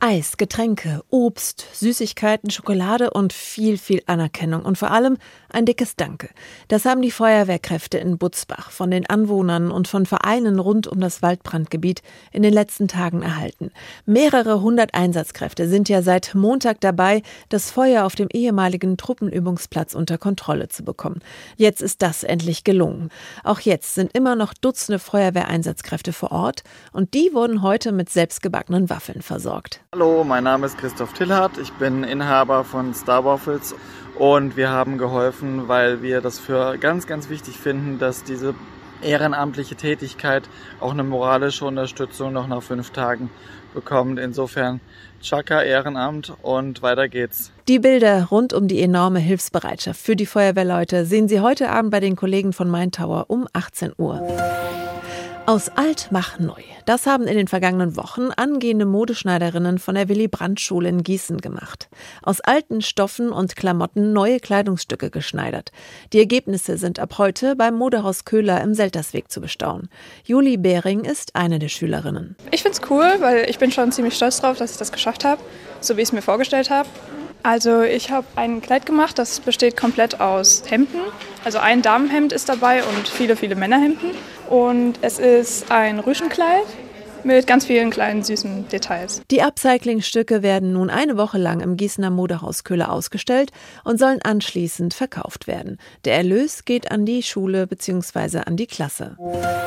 Eis, Getränke, Obst, Süßigkeiten, Schokolade und viel, viel Anerkennung und vor allem ein dickes Danke. Das haben die Feuerwehrkräfte in Butzbach von den Anwohnern und von Vereinen rund um das Waldbrandgebiet in den letzten Tagen erhalten. Mehrere hundert Einsatzkräfte sind ja seit Montag dabei, das Feuer auf dem ehemaligen Truppenübungsplatz unter Kontrolle zu bekommen. Jetzt ist das endlich gelungen. Auch jetzt sind immer noch Dutzende Feuerwehreinsatzkräfte vor Ort und die wurden heute mit selbstgebackenen Waffeln versorgt. Hallo, mein Name ist Christoph Tillhardt. Ich bin Inhaber von Star Waffles und wir haben geholfen, weil wir das für ganz, ganz wichtig finden, dass diese ehrenamtliche Tätigkeit auch eine moralische Unterstützung noch nach fünf Tagen bekommt. Insofern Chaka Ehrenamt und weiter geht's. Die Bilder rund um die enorme Hilfsbereitschaft für die Feuerwehrleute sehen Sie heute Abend bei den Kollegen von Main Tower um 18 Uhr. Aus alt mach neu. Das haben in den vergangenen Wochen angehende Modeschneiderinnen von der Willy Brandt Schule in Gießen gemacht. Aus alten Stoffen und Klamotten neue Kleidungsstücke geschneidert. Die Ergebnisse sind ab heute beim Modehaus Köhler im Seltersweg zu bestaunen. Juli Behring ist eine der Schülerinnen. Ich finde es cool, weil ich bin schon ziemlich stolz drauf, dass ich das geschafft habe, so wie ich es mir vorgestellt habe. Also ich habe ein Kleid gemacht, das besteht komplett aus Hemden. Also ein Damenhemd ist dabei und viele, viele Männerhemden. Und es ist ein Rüschenkleid mit ganz vielen kleinen süßen Details. Die Upcycling-Stücke werden nun eine Woche lang im Gießener Modehaus Köhler ausgestellt und sollen anschließend verkauft werden. Der Erlös geht an die Schule bzw. an die Klasse.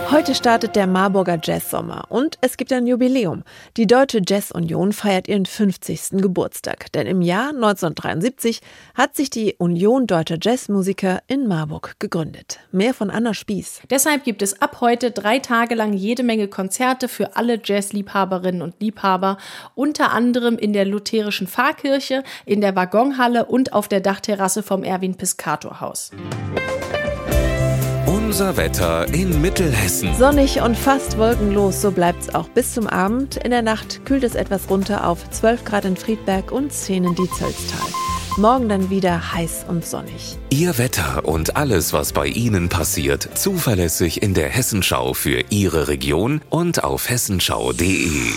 Heute startet der Marburger Jazz-Sommer und es gibt ein Jubiläum. Die Deutsche Jazz Union feiert ihren 50. Geburtstag, denn im Jahr 1973 hat sich die Union Deutscher Jazzmusiker in Marburg gegründet. Mehr von Anna Spieß. Deshalb gibt es ab heute drei Tage lang jede Menge Konzerte für alle Jazzliebhaberinnen und Liebhaber, unter anderem in der lutherischen Pfarrkirche, in der Waggonhalle und auf der Dachterrasse vom Erwin Piscator Haus. Unser Wetter in Mittelhessen. Sonnig und fast wolkenlos, so bleibt's auch bis zum Abend. In der Nacht kühlt es etwas runter auf 12 Grad in Friedberg und 10 in Diezölstal. Morgen dann wieder heiß und sonnig. Ihr Wetter und alles, was bei Ihnen passiert, zuverlässig in der Hessenschau für Ihre Region und auf hessenschau.de.